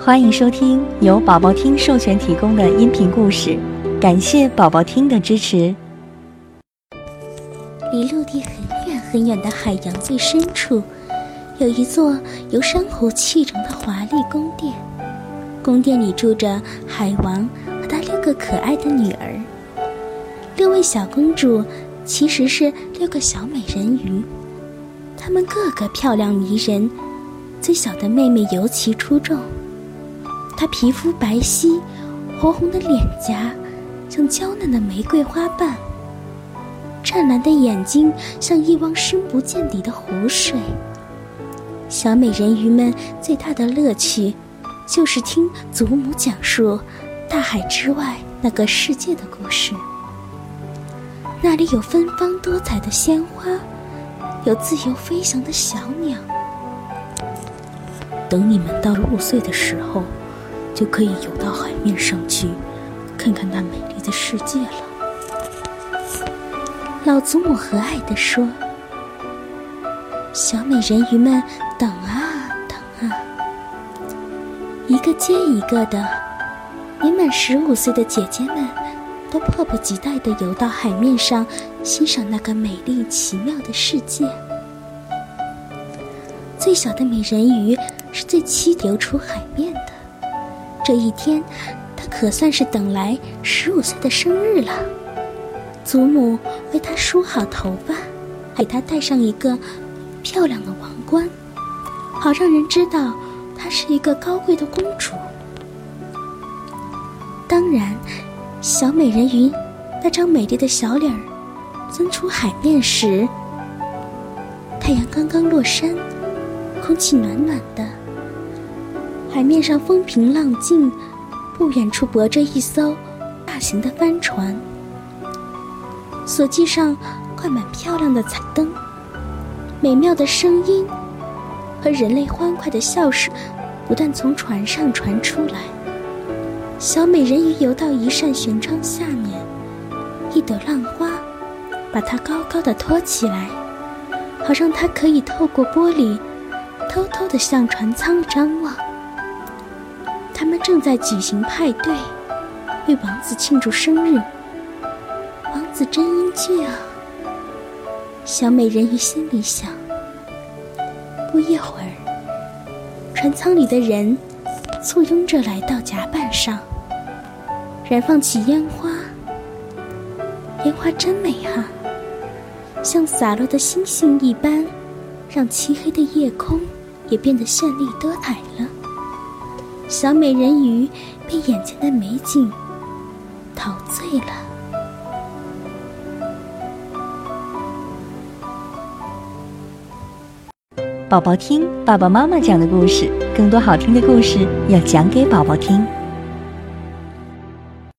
欢迎收听由宝宝听授权提供的音频故事，感谢宝宝听的支持。离陆地很远很远的海洋最深处，有一座由珊瑚砌成的华丽宫殿。宫殿里住着海王和他六个可爱的女儿。六位小公主其实是六个小美人鱼，她们个个漂亮迷人，最小的妹妹尤其出众。她皮肤白皙，红红的脸颊像娇嫩的玫瑰花瓣，湛蓝的眼睛像一汪深不见底的湖水。小美人鱼们最大的乐趣，就是听祖母讲述大海之外那个世界的故事。那里有芬芳多彩的鲜花，有自由飞翔的小鸟。等你们到了五岁的时候。就可以游到海面上去，看看那美丽的世界了。老祖母和蔼地说：“小美人鱼们等啊等啊，一个接一个的，年满十五岁的姐姐们都迫不及待地游到海面上，欣赏那个美丽奇妙的世界。最小的美人鱼是最期游出海面的。”这一天，他可算是等来十五岁的生日了。祖母为他梳好头发，给他戴上一个漂亮的王冠，好让人知道她是一个高贵的公主。当然，小美人鱼那张美丽的小脸儿钻出海面时，太阳刚刚落山，空气暖暖的。海面上风平浪静，不远处泊着一艘大型的帆船，索髻上挂满漂亮的彩灯，美妙的声音和人类欢快的笑声不断从船上传出来。小美人鱼游到一扇舷窗下面，一朵浪花把它高高的托起来，好让它可以透过玻璃偷偷的向船舱张望。正在举行派对，为王子庆祝生日。王子真英俊啊！小美人鱼心里想。不一会儿，船舱里的人簇拥着来到甲板上，燃放起烟花。烟花真美哈，像洒落的星星一般，让漆黑的夜空也变得绚丽多彩了。小美人鱼被眼前的美景陶醉了。宝宝听爸爸妈妈讲的故事，更多好听的故事要讲给宝宝听。